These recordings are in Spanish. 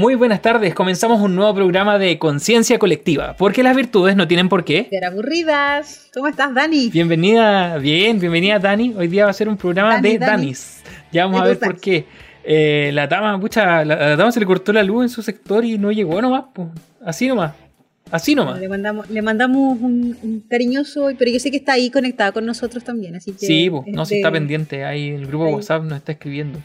Muy buenas tardes, comenzamos un nuevo programa de conciencia colectiva, porque las virtudes no tienen por qué ser aburridas. ¿Cómo estás, Dani? Bienvenida, bien, bienvenida Dani. Hoy día va a ser un programa de Danis. Ya vamos a ver por qué. Eh, la dama, pucha, la, dama se le cortó la luz en su sector y no llegó nomás, pues. así nomás. Así nomás. Le mandamos, le mandamos un, cariñoso, pero yo sé que está ahí conectada con nosotros también, así que... Sí, pues, no, se está pendiente, ahí el grupo WhatsApp nos está escribiendo.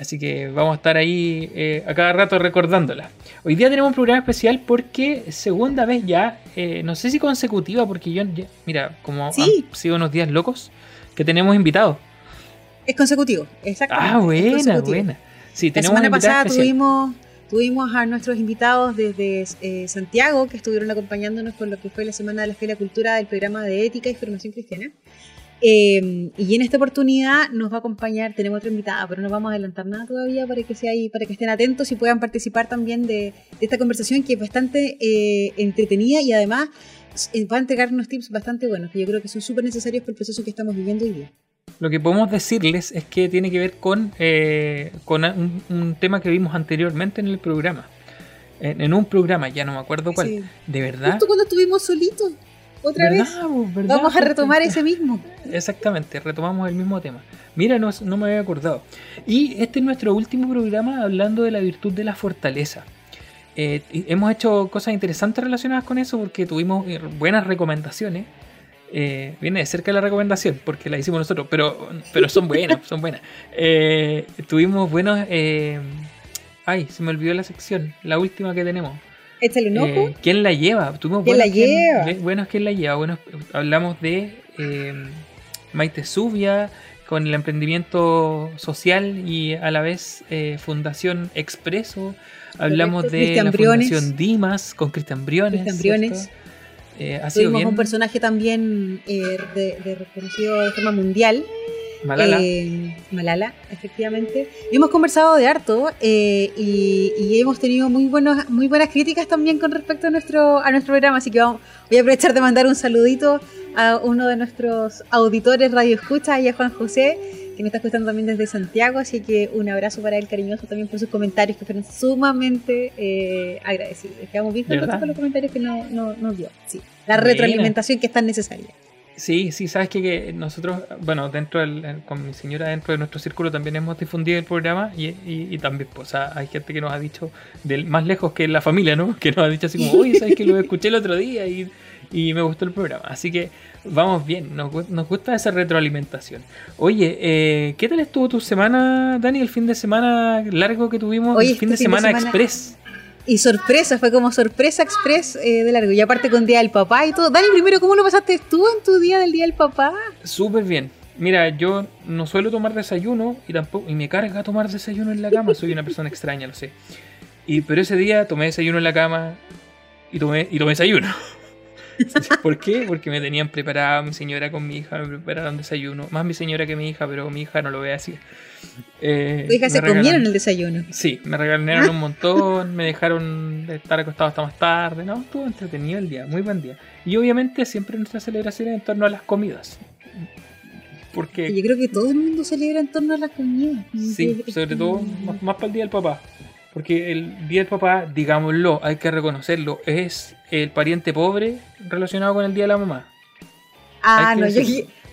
Así que vamos a estar ahí eh, a cada rato recordándola. Hoy día tenemos un programa especial porque segunda vez ya, eh, no sé si consecutiva, porque yo, mira, como ¿Sí? han sido unos días locos, que tenemos invitados. Es consecutivo, exactamente. Ah, buena, buena. Sí, la semana pasada tuvimos, tuvimos a nuestros invitados desde eh, Santiago que estuvieron acompañándonos con lo que fue la Semana de la Fe y la Cultura del programa de Ética y Formación Cristiana. Em, y en esta oportunidad nos va a acompañar, tenemos otra invitada, pero no vamos a adelantar nada todavía para que sea ahí, para que estén atentos y puedan participar también de, esta conversación que es bastante eh, entretenida y además eh, va a entregar unos tips bastante buenos que yo creo que son súper necesarios para el proceso que estamos viviendo hoy día. Lo que podemos decirles es que tiene que ver con, eh, con un, tema que vimos anteriormente en el programa. En, un programa, ya no me acuerdo cuál. De verdad. Justo cuando estuvimos solitos otra vez. Vamos a retomar ese mismo. Exactamente, retomamos el mismo tema. Mira, no, no, me había acordado. Y este es nuestro último programa hablando de la virtud de la fortaleza. Eh, hemos hecho cosas interesantes relacionadas con eso porque tuvimos eh, buenas recomendaciones. Eh, viene de cerca la recomendación porque la hicimos nosotros, pero, pero son buenas, son buenas. tuvimos buenos... ay, se me olvidó la sección, la última que tenemos. Échale un ojo. Eh, ¿Quién la lleva? ¿Quién la lleva? bueno, ¿quién la lleva? Bueno, hablamos de eh, Maite Zubia con el emprendimiento social y a la vez eh, Fundación Expreso. Hablamos de la Fundación Dimas con Cristian Briones. Cristian Briones. Eh, ha sido un personaje también de, reconocido de forma mundial Malala. Eh, Malala, efectivamente. hemos conversado de harto eh, y, hemos tenido muy, buenos, muy buenas críticas también con respecto a nuestro, a nuestro programa, así que vamos, voy a aprovechar de mandar un saludito a uno de nuestros auditores Radio Escucha y a Juan José, que me está escuchando también desde Santiago, así que un abrazo para él cariñoso también por sus comentarios que fueron sumamente eh, agradecidos. Quedamos bien contentos con los comentarios que nos no, dio. Sí, la retroalimentación que es tan necesaria. Sí, sí, sabes que, nosotros, bueno, dentro del, con mi señora, dentro de nuestro círculo también hemos difundido el programa y, y, también, pues, hay gente que nos ha dicho, del más lejos que la familia, ¿no? Que nos ha dicho así como, oye, sabes que lo escuché el otro día y, y me gustó el programa. Así que vamos bien, nos, nos gusta esa retroalimentación. Oye, eh, ¿qué tal estuvo tu semana, Dani, el fin de semana largo que tuvimos? el fin, de, semana de semana express. Y sorpresa, fue como sorpresa express eh, de largo. Y aparte con Día del Papá y todo. Dani, primero, ¿cómo lo pasaste tú en tu día del Día del Papá? Súper bien. Mira, yo no suelo tomar desayuno y tampoco y me carga tomar desayuno en la cama. Soy una persona extraña, lo sé. Y pero ese día tomé desayuno en la cama y tomé y tomé desayuno. ¿Por qué? Porque me tenían preparado mi señora con mi hija, me prepararon desayuno. Más mi señora que mi hija, pero mi hija no lo ve así. Eh, ¿Tu hija se comieron el desayuno? Sí, me regalaron un montón, me dejaron estar acostado hasta más tarde. No, estuvo entretenido el día, muy buen día. Y obviamente siempre nuestra celebración en torno a las comidas. Porque... Yo creo que todo el mundo celebra en torno a las comidas. Sí, sobre todo más, más para el día del papá. Porque el Día del Papá, digámoslo, hay que reconocerlo, es el pariente pobre relacionado con el Día de la Mamá. Ah, no, yo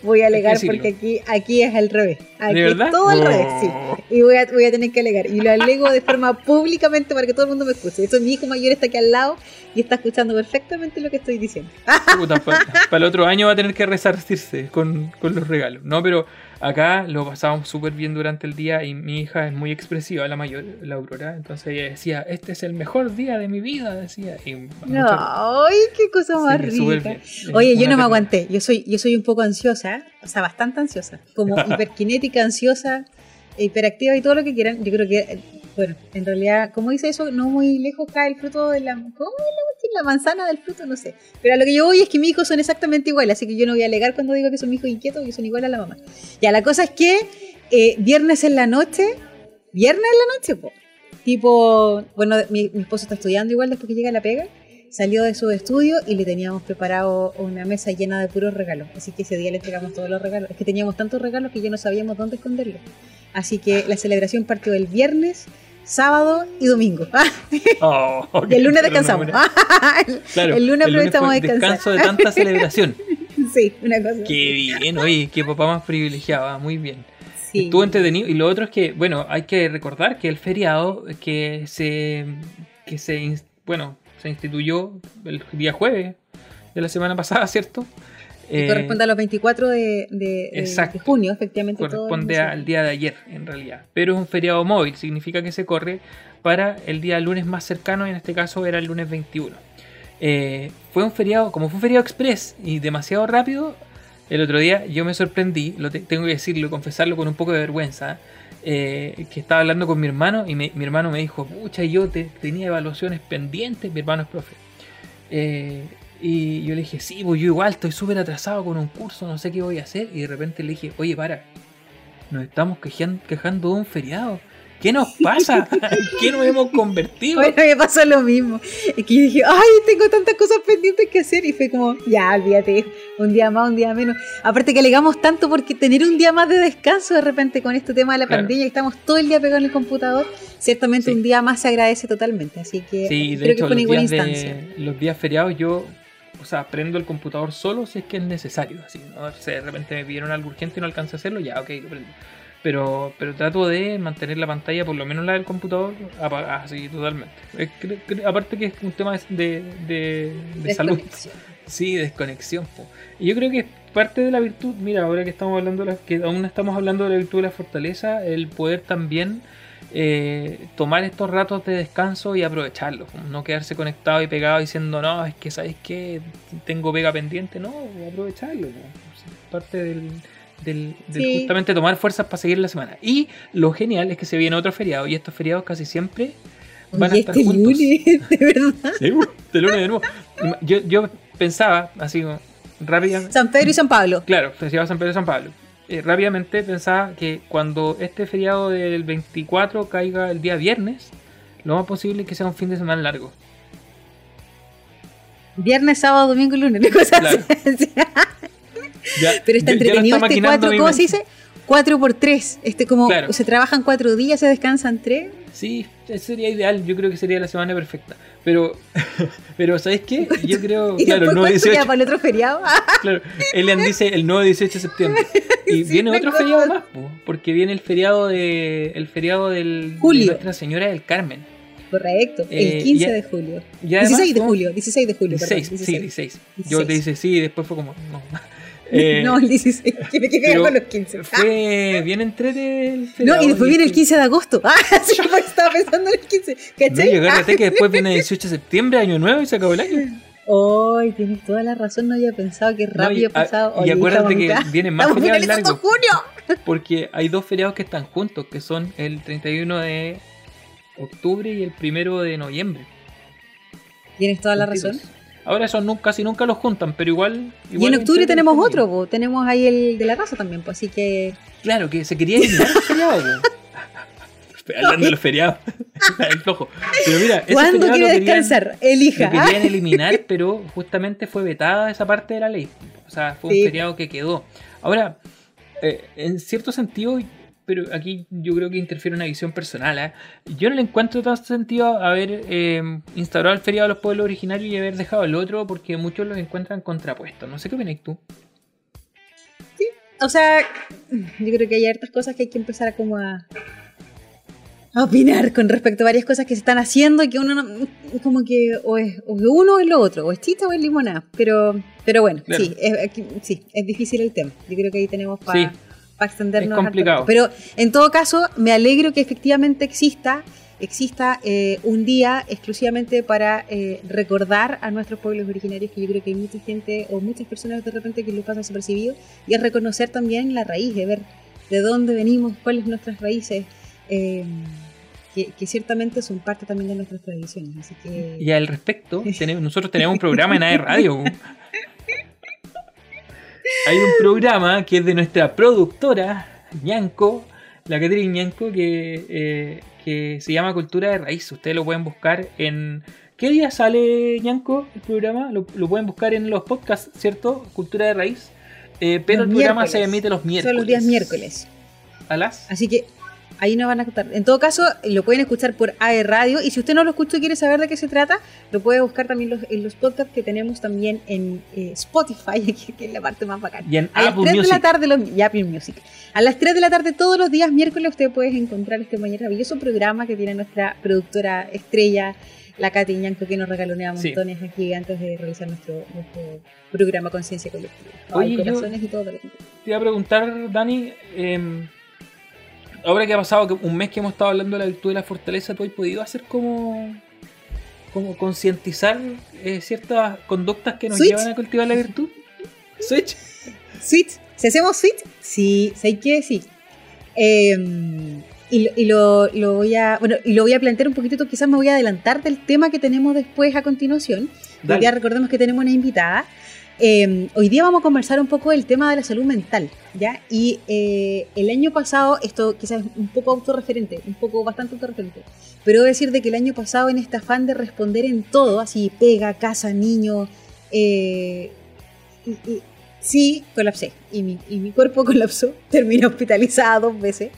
voy a alegar porque aquí, aquí es al revés. Aquí ¿De verdad? Es todo al revés, sí. Y voy a, voy a tener que alegar. Y lo alego de forma públicamente para que todo el mundo me escuche. Eso mi hijo mayor está aquí al lado y está escuchando perfectamente lo que estoy diciendo. para, el otro año va a tener que resarcirse con, con los regalos. No, pero Acá lo pasábamos súper bien durante el día y mi hija es muy expresiva, la mayor, la Aurora. Entonces ella decía, este es el mejor día de mi vida, decía. no, ¡Ay, qué cosa más rica! Oye, yo no me aguanté. Yo soy, yo soy un poco ansiosa, o sea, bastante ansiosa. Como hiperkinética, ansiosa, hiperactiva y todo lo que quieran. Yo creo que bueno, en realidad, como dice eso, no muy lejos cae el fruto de la... ¿Cómo la, manzana del fruto? No sé. Pero a lo que yo voy es que mis hijos son exactamente iguales, así que yo no voy a alegar cuando digo que son mis hijos inquietos, que son iguales a la mamá. Ya, la cosa es que eh, viernes en la noche, viernes en la noche, po, tipo, bueno, mi, mi esposo está estudiando igual después que llega la pega, salió de su estudio y le teníamos preparado una mesa llena de puros regalos. Así que ese día le entregamos todos los regalos. Es que teníamos tantos regalos que ya no sabíamos dónde esconderlos. Así que la celebración partió el viernes sábado y domingo. Oh, y el lunes descansamos. el, lunes aprovechamos de descansar. Descanso de tanta celebración. sí, una cosa. Qué bien, oye, qué papá más privilegiado, ah, muy bien. Sí. Estuvo entretenido. Y lo otro es que, bueno, hay que recordar que el feriado que se, que se, bueno, se instituyó el día jueves de la semana pasada, ¿cierto? Eh, corresponde a los 24 de, de, junio, efectivamente. Corresponde al día de ayer, en realidad. Pero es un feriado móvil, significa que se corre para el día lunes más cercano, y en este caso era el lunes 21. Eh, fue un feriado, como fue un feriado express y demasiado rápido, el otro día yo me sorprendí, lo tengo que decirlo, confesarlo con un poco de vergüenza, eh, que estaba hablando con mi hermano y mi hermano me dijo, pucha, yo te, tenía evaluaciones pendientes, mi hermano es profe. Eh, y yo le dije, sí, pues yo igual estoy súper atrasado con un curso, no sé qué voy a hacer. Y de repente le dije, oye, para, nos estamos quejando de un feriado. ¿Qué nos pasa? ¿Qué nos hemos convertido? Bueno, me pasó lo mismo. Es que yo dije, ay, tengo tantas cosas pendientes que hacer. Y fue como, ya, olvídate, un día más, un día menos. Aparte que alegamos tanto porque tener un día más de descanso de repente con este tema de la pandemia, y estamos todo el día pegados en el computador, ciertamente un día más se agradece totalmente. Así que sí, creo que fue una igual instancia. los días feriados yo o sea, prendo el computador solo si es que es necesario. Así, ¿no? de repente me pidieron algo urgente y no alcancé a hacerlo, ya, ok, lo prendo pero, pero trato de mantener la pantalla, por lo menos la del computador, apagada, así totalmente. aparte que es un tema de, de, salud. Sí, desconexión. Y yo creo que parte de la virtud, mira, ahora que estamos hablando, de que aún estamos hablando de la virtud de la fortaleza, el poder también eh, tomar estos ratos de descanso y aprovecharlos. No quedarse conectado y pegado diciendo, no, es que sabes que tengo pega pendiente, no, aprovecharlo. parte del del, justamente tomar fuerzas para seguir la semana. Y lo genial es que se viene otro feriado y estos feriados casi siempre van a estar este juntos. Lunes, de verdad. Sí, este lunes de nuevo. Yo, yo pensaba, así rápidamente. San Pedro y San Pablo. Claro, feriado San Pedro y San Pablo. Eh, rápidamente pensaba que cuando este feriado del 24 caiga el día viernes, lo más posible es que sea un fin de semana largo. Viernes, sábado, domingo y lunes, cosas claro. Pero está entretenido este 4, ¿cómo se dice? 4 por 3. Este como se trabajan 4 días, se descansan 3. Sí, sería ideal, yo creo que sería la semana perfecta. Pero, pero ¿sabes qué? Yo creo, ¿Y claro, el nuevo 18. para el otro feriado? claro, Elian dice el nuevo 18 de septiembre. Y viene otro feriado más, porque viene el feriado de el feriado del Julio. de Nuestra Señora del Carmen. Correcto, el 15 eh, de julio. 16 de julio, 16 de julio. 16, perdón, 16. sí, 16. Yo te dice sí y después fue como, no. Eh, no, el 16. Que me quedé con los 15. Fue bien entrete el No, y después viene el 15 de agosto. Ah, sí, estaba pensando en el 15. ¿Cachai? No, yo que después viene el 18 de septiembre, año nuevo, y se acabó el año. Hoy tienes toda la razón, no había pensado que rápido ha pasado. y acuérdate que viene más feriados largos. junio! Porque hay dos feriados que están juntos, que son el 31 de octubre y el 1 de noviembre. Tienes toda la razón. Ahora esos nunca, casi nunca los juntan, pero igual. y en octubre tenemos otro, tenemos ahí el de la raza también, pues así que. Claro, que se quería eliminar el feriado, Hablando de los feriados. el flojo. Pero mira, ¿Cuándo quiere descansar? Elija. Lo querían eliminar, pero justamente fue vetada esa parte de la ley. O sea, fue un feriado que quedó. Ahora, eh, en cierto sentido, pero aquí yo creo que interfiere una visión personal. ¿eh? Yo no le encuentro tanto sentido haber eh, instaurado el feriado de los pueblos originarios y haber dejado el otro porque muchos los encuentran contrapuestos. No sé qué opinas tú. Sí, o sea, yo creo que hay hartas cosas que hay que empezar a como a, opinar con respecto a varias cosas que se están haciendo y que uno no, como que o es, uno o es lo otro, o es chita o es limonada. Pero, pero bueno, sí, es, sí, es difícil el tema. Yo creo que ahí tenemos para para extendernos. Es complicado. Pero en todo caso, me alegro que efectivamente exista exista eh, un día exclusivamente para eh, recordar a nuestros pueblos originarios, que yo creo que hay mucha gente o muchas personas de repente que lo pasan desapercibido, y es reconocer también la raíz, de ver de dónde venimos, cuáles son nuestras raíces, eh, que, ciertamente son parte también de nuestras tradiciones. Así que... Y al respecto, nosotros tenemos un programa en AER Radio. hay un programa que es de nuestra productora, Ñanco, la Caterina Ñanco, que, eh, que se llama Cultura de Raíz. Ustedes lo pueden buscar en. ¿Qué día sale Ñanco el programa? Lo, pueden buscar en los podcasts, ¿cierto? Cultura de Raíz. Eh, pero el programa se emite los miércoles. Son los días miércoles. ¿A las? Así que Ahí nos van a escuchar. En todo caso, lo pueden escuchar por AE Radio. Y si usted no lo escucha y quiere saber de qué se trata, lo puede buscar también en los podcasts que tenemos también en eh, Spotify, que es la parte más bacana. Y en a las 3 de la tarde, los, y Apple Music. A las 3 de la tarde, todos los días miércoles, usted puede encontrar este maravilloso programa que tiene nuestra productora estrella, la Katy Ñanco, que nos regalonea montones aquí antes de realizar nuestro, programa Conciencia Colectiva. Oye, corazones y todo. Te iba a preguntar, Dani. Eh, ahora que ha pasado un mes que hemos estado hablando de la virtud de la fortaleza, ¿tú has podido hacer como, como concientizar eh, ciertas conductas que nos llevan a cultivar la virtud? ¿Switch? ¿Switch? ¿Si hacemos switch? Sí, sé que sí. Em, y, lo, voy a bueno y lo voy a plantear un poquito quizás me voy a adelantar del tema que tenemos después a continuación ya recordemos que tenemos una invitada Em, hoy día vamos a conversar un poco del tema de la salud mental, ¿ya? Y eh, el año pasado, esto quizás es un poco autorreferente, un poco bastante autorreferente, pero debo decir de que el año pasado en este afán de responder en todo, así pega, casa, niño, eh, sí, colapsé. Y mi, y mi, cuerpo colapsó, terminé hospitalizada dos veces,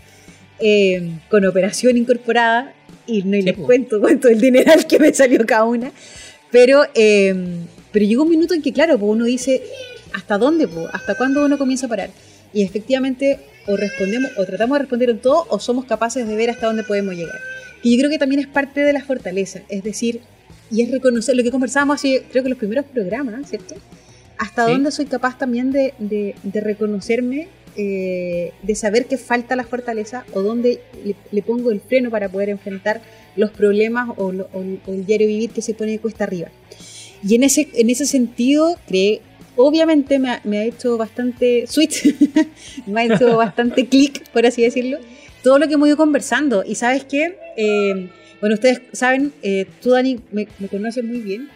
em, con operación incorporada, y no les cuento cuánto el dineral que me salió cada una, pero... Pero llegó un minuto en que, claro, pues uno dice, ¿hasta dónde? ¿Hasta cuándo uno comienza a parar? Y efectivamente, o respondemos, o tratamos de responder en todo, o somos capaces de ver hasta dónde podemos llegar. Y yo creo que también es parte de la fortaleza, es decir, y es reconocer lo que conversábamos hace, creo que los primeros programas, ¿cierto? Hasta dónde soy capaz también de, de, reconocerme, eh, de saber que falta la fortaleza, o dónde le, pongo el freno para poder enfrentar los problemas o, el diario vivir que se pone cuesta arriba. Y en ese, en ese sentido, cree, obviamente me ha, me ha hecho bastante switch, me ha hecho bastante clic, por así decirlo, todo lo que hemos ido conversando. Y sabes qué, eh, bueno, ustedes saben, eh, tú Dani me, conoces muy bien,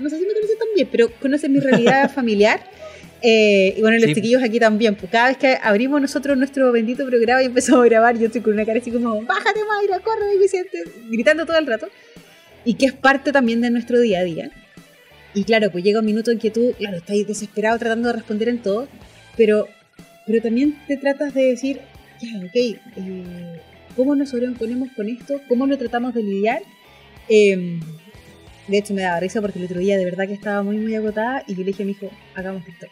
no sé si me conoces tan bien, pero conoces mi realidad familiar. Eh, y bueno, los chiquillos aquí también, pues cada vez que abrimos nosotros nuestro bendito programa y empezamos a grabar, yo estoy con una cara así como, bájate Mayra, corre Vicente, gritando todo el rato. Y que es parte también de nuestro día a día. Y claro, pues llega un minuto en que tú, claro, estás desesperado tratando de responder en todo, pero, pero también te tratas de decir, ya, ok, eh, ¿cómo nos sobreponemos con esto? ¿Cómo lo tratamos de lidiar? Em, de hecho, me daba risa porque el otro día de verdad que estaba muy, muy agotada y yo le dije a mi hijo, hagamos TikTok.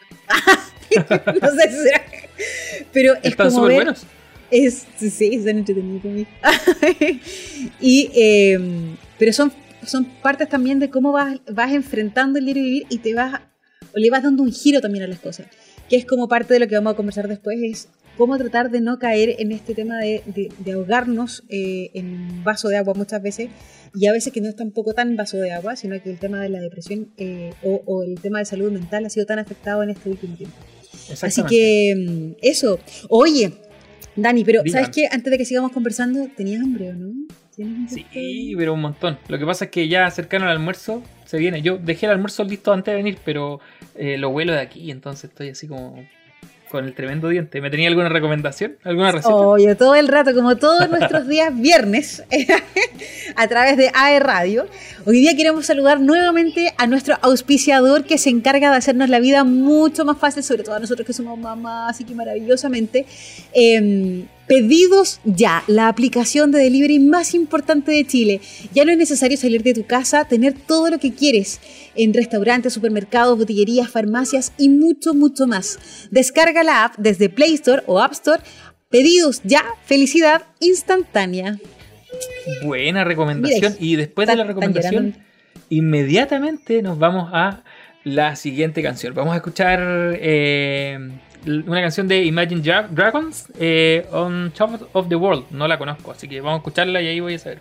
no sé si será. Pero es Están súper buenos. Es, sí, están entretenidos conmigo. y, eh, pero son son partes también de cómo vas, vas enfrentando el y vivir y te vas, o le vas dando un giro también a las cosas. Que es como parte de lo que vamos a conversar después, es cómo tratar de no caer en este tema de, de, ahogarnos eh, en un vaso de agua muchas veces, y a veces que no es tampoco tan vaso de agua, sino que el tema de la depresión eh, o, o, el tema de salud mental ha sido tan afectado en este último tiempo. Así que mm, eso. Oye, Dani, pero ¿sabes qué? Antes de que sigamos conversando, ¿tenías hambre o no? Sí, pero un montón. Lo que pasa es que ya cercano al almuerzo se viene. Yo dejé el almuerzo listo antes de venir, pero eh, lo vuelo de aquí, entonces estoy así como con el tremendo diente. ¿Me tenía alguna recomendación? ¿Alguna receta? Oye, todo el rato, como todos nuestros días viernes, a través de AE Radio. Hoy día queremos saludar nuevamente a nuestro auspiciador que se encarga de hacernos la vida mucho más fácil, sobre todo a nosotros que somos mamás, así que maravillosamente. Em, Pedidos ya, la aplicación de delivery más importante de Chile. Ya no es necesario salir de tu casa, tener todo lo que quieres en restaurantes, supermercados, botillerías, farmacias y mucho, mucho más. Descarga la app desde Play Store o App Store. Pedidos ya, felicidad instantánea. Buena recomendación. y después de la recomendación, inmediatamente nos vamos a la siguiente canción. Vamos a escuchar... Eh, una canción de Imagine Dragons, eh, On Top of the World. No la conozco, así que vamos a escucharla y ahí voy a saber.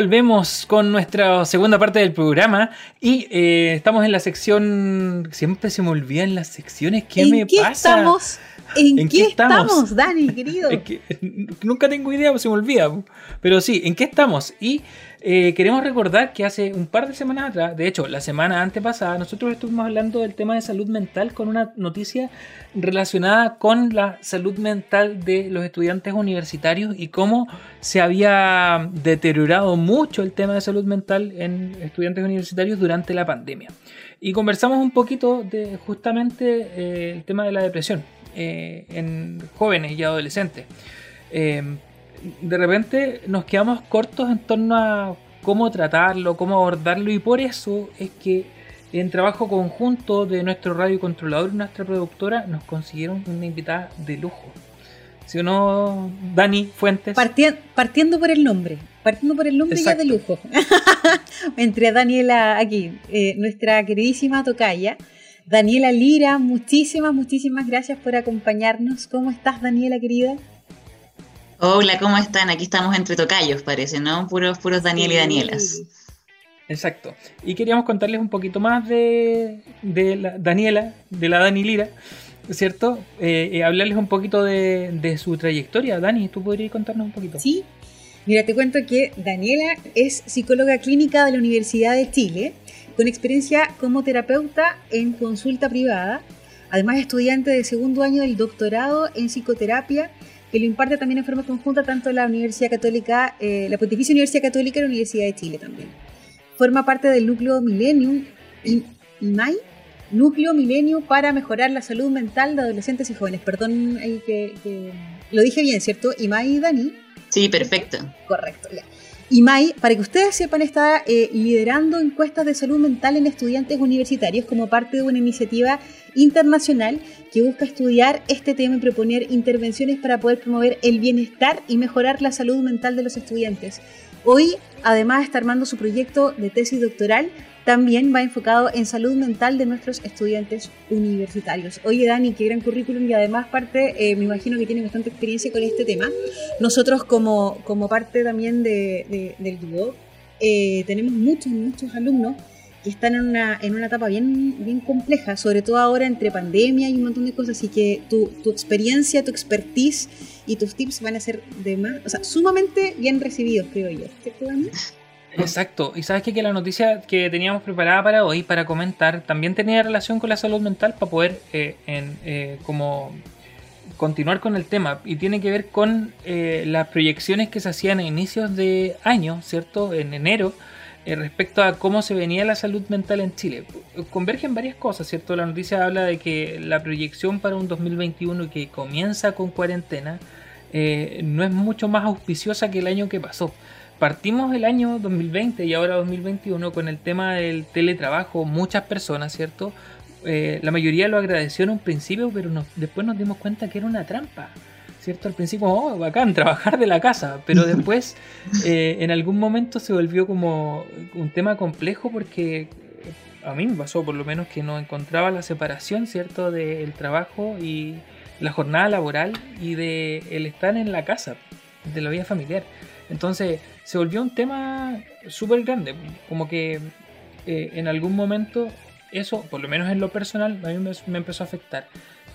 Volvemos con nuestra segunda parte del programa y eh, estamos en la sección. Siempre se me olvidan las secciones. ¿Qué ¿En me qué pasa? estamos? ¿En, ¿En qué, estamos? estamos, Dani, querido? Es que nunca tengo idea, se me olvida. Pero sí, ¿en qué estamos? Y eh, queremos recordar que hace un par de semanas atrás, de hecho, la semana antepasada, nosotros estuvimos hablando del tema de salud mental con una noticia relacionada con la salud mental de los estudiantes universitarios y cómo se había deteriorado mucho el tema de salud mental en estudiantes universitarios durante la pandemia. Y conversamos un poquito de justamente eh, el tema de la depresión eh, en jóvenes y adolescentes. De repente nos quedamos cortos en torno a cómo tratarlo, cómo abordarlo y por eso es que en trabajo conjunto de nuestro radiocontrolador y nuestra productora nos consiguieron una invitada de lujo. Si o no, Dani Fuentes. Partien- partiendo por el nombre, partiendo por el nombre ya de lujo. Entre Daniela aquí, eh, nuestra queridísima tocaya, Daniela Lira, muchísimas, muchísimas gracias por acompañarnos. ¿Cómo estás, Daniela, querida? Hola, ¿cómo están? Aquí estamos entre tocayos, parece, ¿no? Puros, puros Daniel y Danielas. Exacto. Y queríamos contarles un poquito más de, de la Daniela, de la Dani Lira, ¿cierto? Eh, eh, hablarles un poquito de, de su trayectoria. Dani, ¿tú podrías contarnos un poquito? Sí. Mira, te cuento que Daniela es psicóloga clínica de la Universidad de Chile, con experiencia como terapeuta en consulta privada, además estudiante de segundo año del doctorado en psicoterapia, que lo imparte también en forma conjunta tanto la Universidad Católica, eh, la Pontificia Universidad Católica y la Universidad de Chile también. Forma parte del núcleo Millennium y IMAI, núcleo Milenio para mejorar la salud mental de adolescentes y jóvenes. Perdón ahí que, que- lo dije bien, ¿cierto? IMAI, Dani. Sí, perfecto. Correcto. ya. Y Mai, para que ustedes sepan, está eh, liderando encuestas de salud mental en estudiantes universitarios como parte de una iniciativa internacional que busca estudiar este tema y proponer intervenciones para poder promover el bienestar y mejorar la salud mental de los estudiantes. Hoy, además, está armando su proyecto de tesis doctoral también va enfocado en salud mental de nuestros estudiantes universitarios. Oye, Dani, qué gran currículum y además parte, eh, me imagino que tiene bastante experiencia con este tema. Nosotros como, como parte también de, del dúo, eh, tenemos muchos, muchos alumnos que están en una, en una etapa bien, bien compleja, sobre todo ahora entre pandemia y un montón de cosas, así que tu, tu experiencia, tu expertise y tus tips van a ser de más, o sea, sumamente bien recibidos, creo yo. ¿Cierto, Dani? Exacto, y sabes que, que la noticia que teníamos preparada para hoy, para comentar, también tenía relación con la salud mental para poder eh, en, eh, como continuar con el tema y tiene que ver con eh, las proyecciones que se hacían a inicios de año, ¿cierto? En enero, eh, respecto a cómo se venía la salud mental en Chile. Convergen varias cosas, ¿cierto? La noticia habla de que la proyección para un 2021 que comienza con cuarentena eh, no es mucho más auspiciosa que el año que pasó partimos el año 2020 y ahora 2021 con el tema del teletrabajo, muchas personas, ¿cierto? Eh, la mayoría lo agradeció en un principio, pero después nos dimos cuenta que era una trampa, ¿cierto? Al principio, oh, bacán, trabajar de la casa, pero después eh, en algún momento se volvió como un tema complejo porque a mí me pasó por lo menos que no encontraba la separación, ¿cierto? Del trabajo y la jornada laboral y de el estar en la casa, de la vida familiar. Entonces se volvió un tema súper grande, como que eh, en algún momento eso, por lo menos en lo personal, a mí me, empezó a afectar.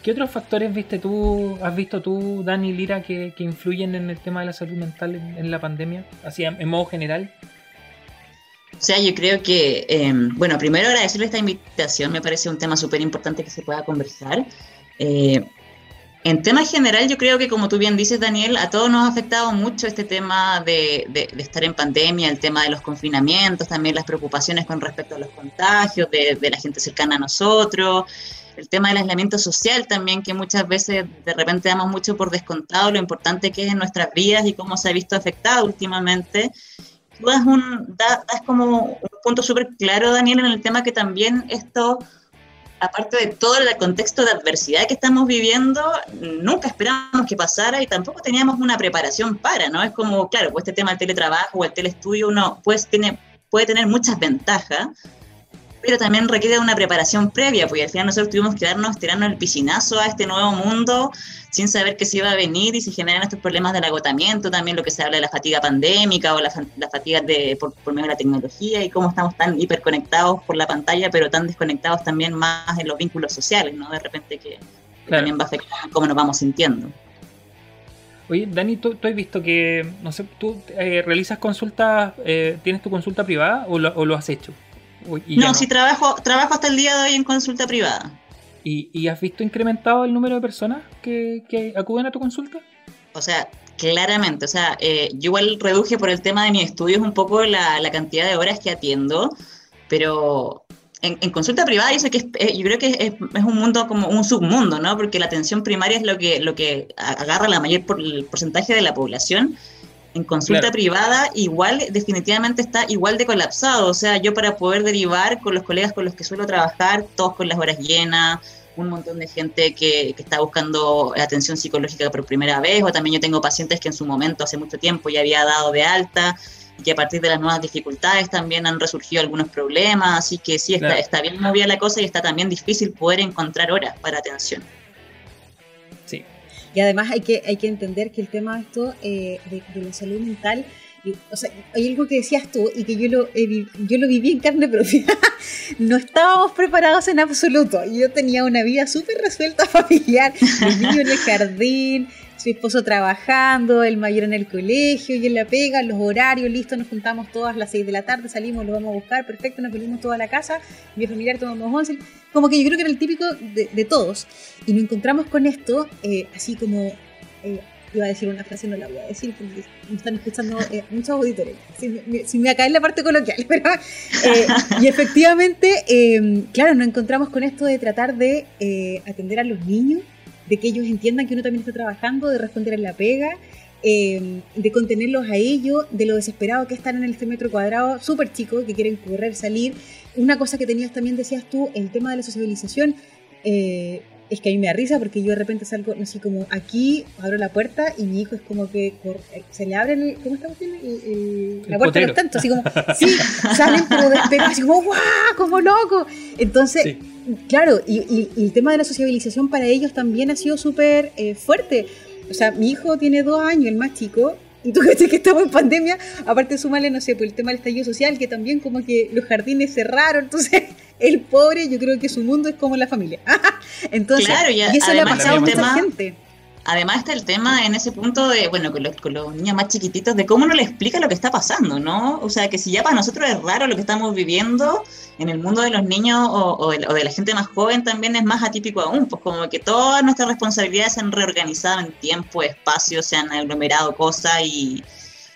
¿Qué otros factores viste tú, has visto tú, Dani Lira, que, influyen en el tema de la salud mental en, la pandemia, así en, modo general? O sea, yo creo que, em, bueno, primero agradecerle esta invitación, me parece un tema súper importante que se pueda conversar. Eh, en tema general, yo creo que como tú bien dices, Daniel, a todos nos ha afectado mucho este tema de, estar en pandemia, el tema de los confinamientos, también las preocupaciones con respecto a los contagios de, la gente cercana a nosotros, el tema del aislamiento social también, que muchas veces de repente damos mucho por descontado lo importante que es en nuestras vidas y cómo se ha visto afectado últimamente. Tú das, un, das como un punto súper claro, Daniel, en el tema que también esto aparte de todo el contexto de adversidad que estamos viviendo, nunca esperábamos que pasara y tampoco teníamos una preparación para, ¿no? Es como, claro, pues este tema del teletrabajo o el telestudio, uno pues, tiene, puede tener muchas ventajas, pero también requiere una preparación previa, porque al final nosotros tuvimos que darnos, tirarnos el piscinazo a este nuevo mundo sin saber que se iba a venir y se generan estos problemas del agotamiento, también lo que se habla de la fatiga pandémica o la, fatiga de, por, medio de la tecnología y cómo estamos tan hiperconectados por la pantalla, pero tan desconectados también más en los vínculos sociales, ¿no? De repente que, también va a afectar cómo nos vamos sintiendo. Oye, Dani, ¿tú, has visto que, no sé, tú eh, realizas consultas, eh, tienes tu consulta privada o lo has hecho? No, sí trabajo, trabajo hasta el día de hoy en consulta privada. ¿Y, has visto incrementado el número de personas que, acuden a tu consulta? O sea, claramente, o sea, eh, yo igual reduje por el tema de mis estudios un poco la, cantidad de horas que atiendo, pero en, consulta privada yo, que eh, yo creo que es, un mundo como un submundo, ¿no? Porque la atención primaria es lo que, lo que agarra la mayor por, el porcentaje de la población en consulta privada igual definitivamente está igual de colapsado. O sea, yo para poder derivar con los colegas con los que suelo trabajar, todos con las horas llenas, un montón de gente que, que, está buscando atención psicológica por primera vez, o también yo tengo pacientes que en su momento, hace mucho tiempo, ya había dado de alta, y que a partir de las nuevas dificultades también han resurgido algunos problemas, así que sí, está, está bien movida la cosa y está también difícil poder encontrar horas para atención. Y además hay que, hay que entender que el tema de esto eh, de, la salud mental, o sea, hay algo que decías tú y que yo lo, yo lo viví en carne propia. no estábamos preparados en absoluto. Yo tenía una vida súper resuelta familiar, el niño en el jardín, su esposo trabajando, el mayor en el colegio y en la pega, los horarios, listo, nos juntamos todas las 6 de la tarde, salimos, lo vamos a buscar, perfecto, nos venimos toda la casa, mi familiar tomamos once, como que yo creo que era el típico de, todos. Y nos encontramos con esto, eh, así como, eh, iba a decir una frase, no la voy a decir, porque me están escuchando eh, muchos auditores, sin, me me acá en la parte coloquial, pero, y efectivamente, claro, nos encontramos con esto de tratar de atender a los niños de que ellos entiendan que uno también está trabajando, de responder en la pega, eh, de contenerlos a ellos, de lo desesperado que están en este metro cuadrado súper chico, que quieren correr, salir. Una cosa que tenías también, decías tú, el tema de la sociabilización. Eh, es que a mí me da risa porque yo de repente salgo, no sé, como aquí, abro la puerta y mi hijo es como que se le abre el, ¿cómo estamos viendo? la puerta de los tantos, así como, sí, salen pero despegados, así como, ¡guau! como loco. Entonces, claro, y, el tema de la sociabilización para ellos también ha sido súper eh, fuerte. O sea, mi hijo tiene dos años, el más chico, y tú crees que estamos en pandemia, aparte sumarle, no sé, por el tema del estallido social, que también como que los jardines cerraron, entonces el pobre, yo creo que su mundo es como la familia. entonces, claro, y, eso le ha pasado a mucha gente. Además está el tema en ese punto de, bueno, con los, niños más chiquititos, de cómo no le explica lo que está pasando, ¿no? O sea, que si ya para nosotros es raro lo que estamos viviendo, en el mundo de los niños o, de, la gente más joven también es más atípico aún, pues como que todas nuestras responsabilidades se han reorganizado en tiempo, espacio, se han aglomerado cosas y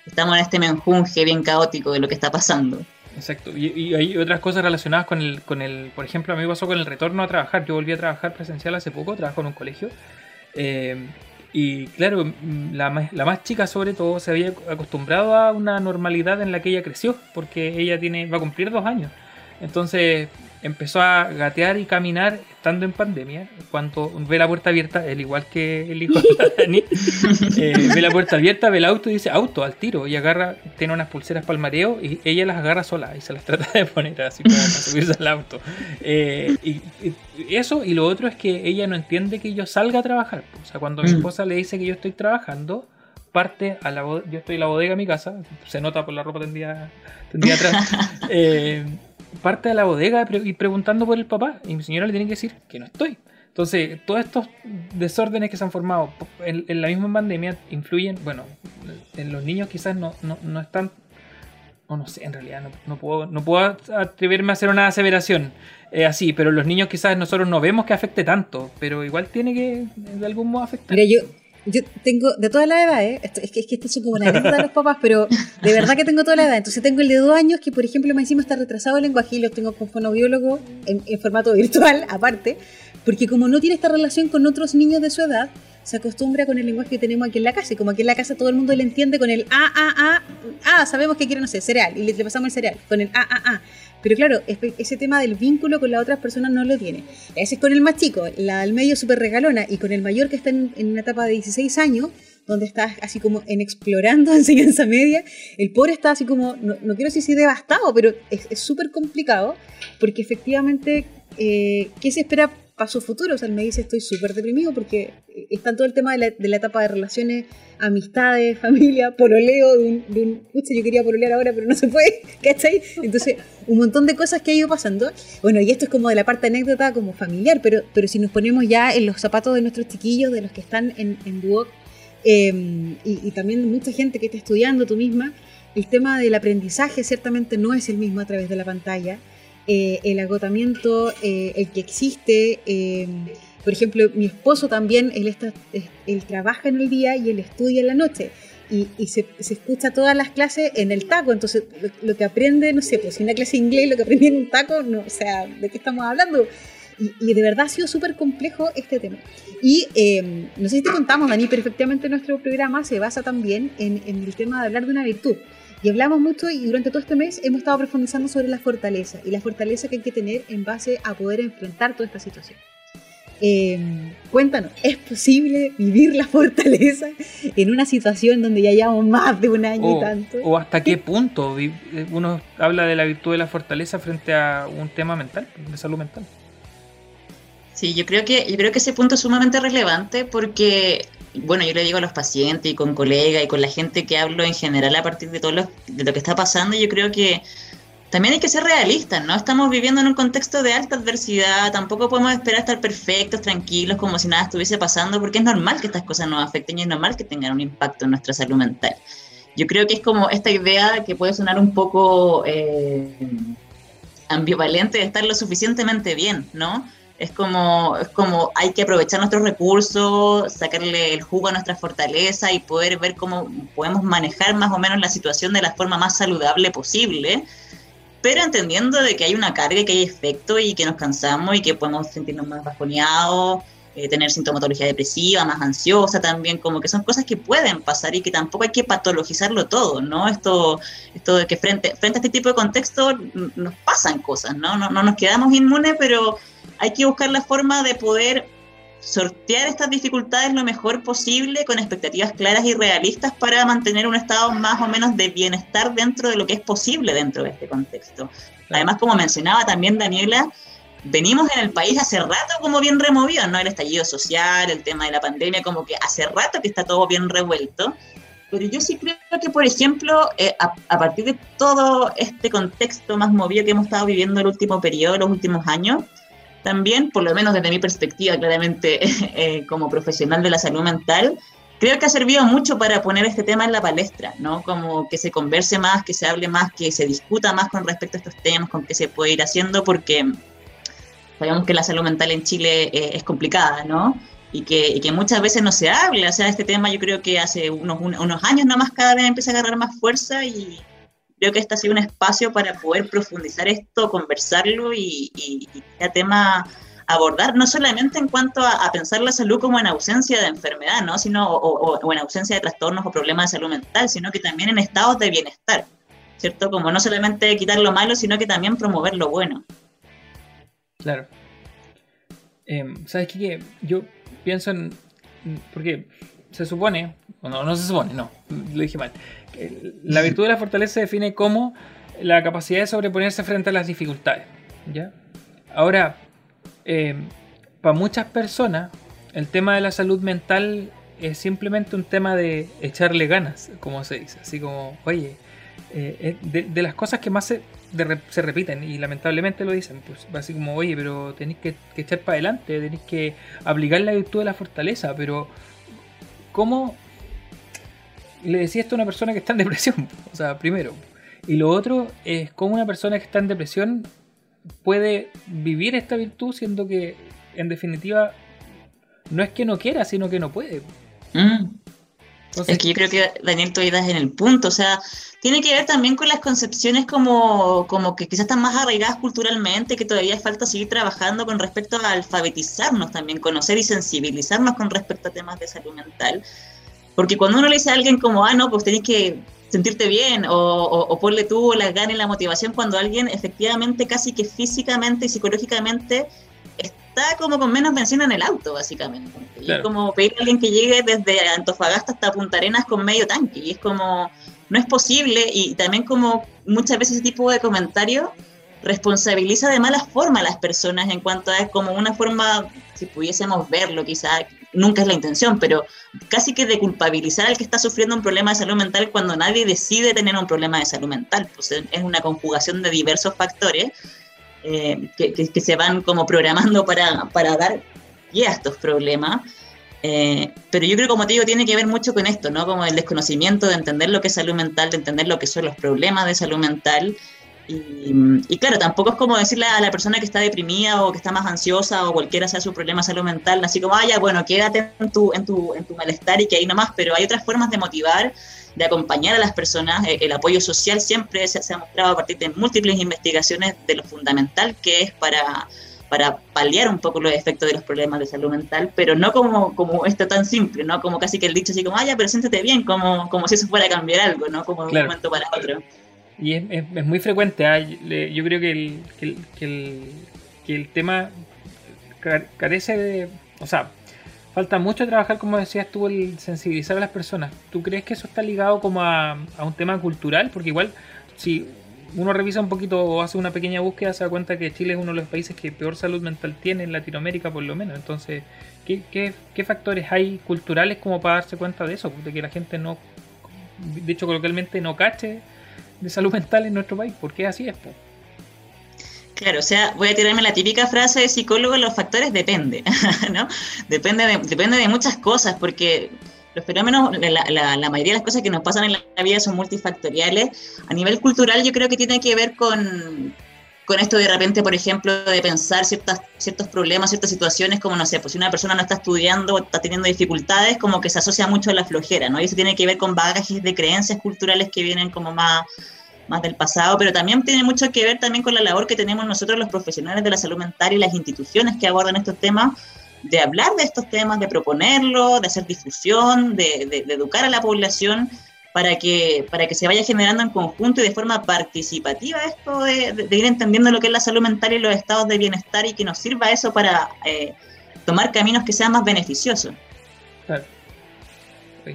estamos en este menjunje bien caótico de lo que está pasando. Exacto, y, hay otras cosas relacionadas con el, con el, por ejemplo, a mí pasó con el retorno a trabajar, yo volví a trabajar presencial hace poco, trabajo en un colegio, eh, y claro, la más, la más chica sobre todo se había acostumbrado a una normalidad en la que ella creció, porque ella tiene va a cumplir dos años. Entonces empezó a gatear y caminar estando en pandemia. Cuando ve la puerta abierta, el igual que el hijo de Dani, eh, ve la puerta abierta, ve el auto y dice auto al tiro. Y agarra, tiene unas pulseras para el mareo y ella las agarra sola y se las trata de poner así para subirse al auto. Eh, y, eso, y lo otro es que ella no entiende que yo salga a trabajar. O sea, cuando mi mm. esposa le dice que yo estoy trabajando, parte a la yo estoy en la bodega de mi casa, se nota por la ropa tendida, tendida atrás. Eh, parte de la bodega y preguntando por el papá. Y mi señora le tiene que decir que no estoy. Entonces, todos estos desórdenes que se han formado en, la misma pandemia influyen, bueno, en los niños quizás no, no, están, o no sé, en realidad no, puedo, no puedo atreverme a hacer una aseveración eh, así, pero los niños quizás nosotros no vemos que afecte tanto, pero igual tiene que de algún modo afectar. Mira, yo, yo tengo de toda la edad, ¿eh? es que, es que es como una anécdota de los papás, pero de verdad que tengo toda la edad. Entonces tengo el de dos años que, por ejemplo, me encima está retrasado el lenguaje y lo tengo con fonobiólogo en, en formato virtual, aparte, porque como no tiene esta relación con otros niños de su edad, se acostumbra con el lenguaje que tenemos aquí en la casa. Y como aquí en la casa todo el mundo le entiende con el A, A, A, A, sabemos que quiere, no sé, cereal, y le pasamos el cereal, con el A, A, A. Pero claro, ese tema del vínculo con las otras personas no lo tiene. Ese es con el más chico, la del medio súper regalona, y con el mayor que está en, una etapa de 16 años, donde está así como en explorando enseñanza media, el pobre está así como, no, quiero decir devastado, pero es súper complicado, porque efectivamente, eh, ¿qué se espera para su futuro. O sea, él me dice, estoy súper deprimido porque está todo el tema de la, de la, etapa de relaciones, amistades, familia, pololeo, de un, de un yo quería pololear ahora, pero no se puede, ¿cachai? Entonces, un montón de cosas que ha ido pasando. Bueno, y esto es como de la parte anécdota como familiar, pero, pero si nos ponemos ya en los zapatos de nuestros chiquillos, de los que están en, en Duoc, em, y, y también mucha gente que está estudiando tú misma, el tema del aprendizaje ciertamente no es el mismo a través de la pantalla. Eh, el agotamiento, eh, el que existe. Eh, por ejemplo, mi esposo también, él, está, él trabaja en el día y él estudia en la noche. Y, se, escucha todas las clases en el taco. Entonces, lo, que aprende, no sé, pues si una clase de inglés, lo que aprende en un taco, no, o sea, ¿de qué estamos hablando? Y, de verdad ha sido súper complejo este tema. Y no sé si te contamos, Dani, pero efectivamente nuestro programa se basa también en, en el tema de hablar de una virtud. Y hablamos mucho y durante todo este mes hemos estado profundizando sobre la fortaleza y la fortaleza que hay que tener en base a poder enfrentar toda esta situación. Em, cuéntanos, ¿es posible vivir la fortaleza en una situación donde ya llevamos más de un año y tanto? ¿O hasta qué punto uno habla de la virtud de la fortaleza frente a un tema mental, de salud mental? Sí, yo creo que, yo creo que ese punto es sumamente relevante porque bueno, yo le digo a los pacientes y con colegas y con la gente que hablo en general a partir de todo lo, de lo que está pasando, yo creo que también hay que ser realistas, ¿no? Estamos viviendo en un contexto de alta adversidad, tampoco podemos esperar estar perfectos, tranquilos, como si nada estuviese pasando, porque es normal que estas cosas nos afecten y es normal que tengan un impacto en nuestra salud mental. Yo creo que es como esta idea que puede sonar un poco eh, ambivalente de estar lo suficientemente bien, ¿no? Es como, es como hay que aprovechar nuestros recursos, sacarle el jugo a nuestra fortaleza y poder ver cómo podemos manejar más o menos la situación de la forma más saludable posible, pero entendiendo de que hay una carga, que hay efecto y que nos cansamos y que podemos sentirnos más bajoneados, eh, tener sintomatología depresiva, más ansiosa también, como que son cosas que pueden pasar y que tampoco hay que patologizarlo todo, ¿no? Esto, esto de que frente, frente a este tipo de contexto nos pasan cosas, ¿no? No, no nos quedamos inmunes, pero hay que buscar la forma de poder sortear estas dificultades lo mejor posible con expectativas claras y realistas para mantener un estado más o menos de bienestar dentro de lo que es posible dentro de este contexto. Además, como mencionaba también Daniela, venimos en el país hace rato como bien removido, ¿no? El estallido social, el tema de la pandemia, como que hace rato que está todo bien revuelto. Pero yo sí creo que, por ejemplo, eh, a, a, partir de todo este contexto más movido que hemos estado viviendo el último periodo, los últimos años, también, por lo menos desde mi perspectiva, claramente eh, como profesional de la salud mental, creo que ha servido mucho para poner este tema en la palestra, ¿no? Como que se converse más, que se hable más, que se discuta más con respecto a estos temas, con qué se puede ir haciendo, porque sabemos que la salud mental en Chile eh, es complicada, ¿no? Y que, y que, muchas veces no se habla, o sea, este tema yo creo que hace unos, unos años nomás cada vez empieza a agarrar más fuerza y, creo que este ha sido un espacio para poder profundizar esto, conversarlo y, y, y este tema abordar, no solamente en cuanto a, a, pensar la salud como en ausencia de enfermedad, ¿no? sino, o, o, en ausencia de trastornos o problemas de salud mental, sino que también en estados de bienestar, ¿cierto? Como no solamente quitar lo malo, sino que también promover lo bueno. Claro. Eh, ¿Sabes qué? Yo pienso en... Porque se supone, no, no se supone, no, lo dije mal. La virtud de la fortaleza se define como la capacidad de sobreponerse frente a las dificultades. ¿ya? Ahora, eh, para muchas personas, el tema de la salud mental es simplemente un tema de echarle ganas, como se dice. Así como, oye, eh, de, de, las cosas que más se, de, se, repiten y lamentablemente lo dicen, pues así como, oye, pero tenéis que, que echar para adelante, tenéis que aplicar la virtud de la fortaleza, pero ¿cómo le decía esto a una persona que está en depresión? O sea, primero. Y lo otro es cómo una persona que está en depresión puede vivir esta virtud siendo que, en definitiva, no es que no quiera, sino que no puede. Mm. Entonces, es que yo creo que Daniel tú das en el punto, o sea, tiene que ver también con las concepciones como, como que quizás están más arraigadas culturalmente, que todavía falta seguir trabajando con respecto a alfabetizarnos también, conocer y sensibilizarnos con respecto a temas de salud mental. Porque cuando uno le dice a alguien como, ah, no, pues tenés que sentirte bien o, o, o ponle tú las ganas y la motivación cuando alguien efectivamente casi que físicamente y psicológicamente está como con menos benzina en el auto, básicamente. Claro. Y es como pedir a alguien que llegue desde Antofagasta hasta Punta Arenas con medio tanque. Y es como, no es posible. Y también como muchas veces ese tipo de comentarios responsabiliza de mala forma a las personas en cuanto a es como una forma, si pudiésemos verlo quizá, nunca es la intención, pero casi que de culpabilizar al que está sufriendo un problema de salud mental cuando nadie decide tener un problema de salud mental. Pues es una conjugación de diversos factores eh, que, que, que, se van como programando para, para dar pie a estos problemas. Eh, pero yo creo, como te digo, tiene que ver mucho con esto, ¿no? Como el desconocimiento de entender lo que es salud mental, de entender lo que son los problemas de salud mental. Y, y, claro, tampoco es como decirle a la persona que está deprimida o que está más ansiosa o cualquiera sea su problema de salud mental, así como, ah, ya, bueno, quédate en tu, en tu, en tu malestar y que ahí nomás, pero hay otras formas de motivar de acompañar a las personas. Eh, el apoyo social siempre se, se, ha mostrado a partir de múltiples investigaciones de lo fundamental que es para, para paliar un poco los efectos de los problemas de salud mental, pero no como, como esto tan simple, ¿no? Como casi que el dicho así como, ah, ya, pero siéntete bien, como, como si eso fuera a cambiar algo, ¿no? Como de claro. un momento para otro. Y es, es, muy frecuente, ¿eh? yo creo que el, que el, que el, que el tema carece de... O sea, falta mucho trabajar, como decías tú, el sensibilizar a las personas. ¿Tú crees que eso está ligado como a, a, un tema cultural? Porque igual, si uno revisa un poquito o hace una pequeña búsqueda, se da cuenta que Chile es uno de los países que peor salud mental tiene en Latinoamérica, por lo menos. Entonces, ¿qué, qué, qué factores hay culturales como para darse cuenta de eso? De que la gente no, dicho coloquialmente, no cache de salud mental en nuestro país. ¿Por qué así es? Po? Claro, o sea, voy a tirarme la típica frase de psicólogo, los factores depende, ¿no? Depende de, depende de muchas cosas, porque los fenómenos, la, la, la, mayoría de las cosas que nos pasan en la vida son multifactoriales. A nivel cultural yo creo que tiene que ver con, con esto de repente, por ejemplo, de pensar ciertas, ciertos problemas, ciertas situaciones, como, no sé, pues si una persona no está estudiando o está teniendo dificultades, como que se asocia mucho a la flojera, ¿no? Y eso tiene que ver con bagajes de creencias culturales que vienen como más más del pasado, pero también tiene mucho que ver también con la labor que tenemos nosotros los profesionales de la salud mental y las instituciones que abordan estos temas, de hablar de estos temas, de proponerlo, de hacer difusión, de, de, educar a la población para que, para que se vaya generando en conjunto y de forma participativa esto de, de, ir entendiendo lo que es la salud mental y los estados de bienestar y que nos sirva eso para eh, tomar caminos que sean más beneficiosos. Claro.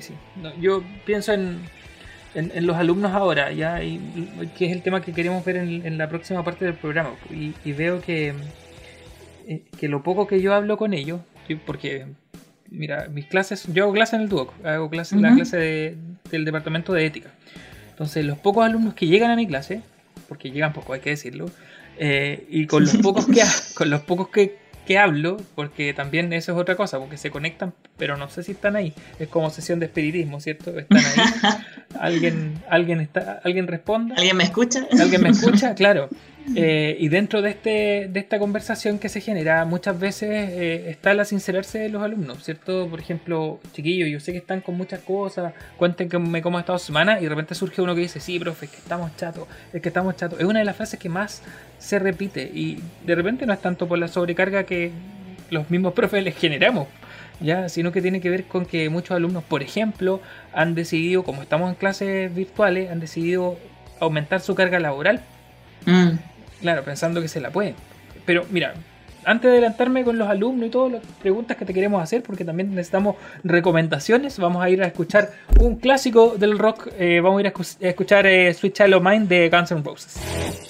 Sí. yo pienso en, en, los alumnos ahora, ya, y, que es el tema que queremos ver en, la próxima parte del programa. Y, veo que, eh, que lo poco que yo hablo con ellos, porque, mira, mis clases, yo hago clases en el Duoc, hago clases en la clase del departamento de ética. Entonces, los pocos alumnos que llegan a mi clase, porque llegan poco, hay que decirlo, eh, y con los pocos que, con los pocos que, que hablo, porque también eso es otra cosa, porque se conectan, pero no sé si están ahí. Es como sesión de espiritismo, ¿cierto? Están ahí. alguien, alguien está, alguien responde. ¿Alguien me escucha? Alguien me escucha, claro. Eh, y dentro de, este, de esta conversación que se genera, muchas veces eh, está la sincerarse de los alumnos, ¿cierto? Por ejemplo, chiquillos, yo sé que están con muchas cosas, cuéntenme cómo ha estado su semana, y de repente surge uno que dice, sí, profe, es que estamos chatos, es que estamos chatos. Es una de las frases que más se repite, y de repente no es tanto por la sobrecarga que los mismos profes les generamos, ya, sino que tiene que ver con que muchos alumnos, por ejemplo, han decidido, como estamos en clases virtuales, han decidido aumentar su carga laboral. Mm. Claro, pensando que se la puede. Pero mira, antes de adelantarme con los alumnos y todas las preguntas que te queremos hacer, porque también necesitamos recomendaciones, vamos a ir a escuchar un clásico del rock. Eh, vamos a ir a, escuchar eh, Sweet Child of Mine de Guns N' Roses.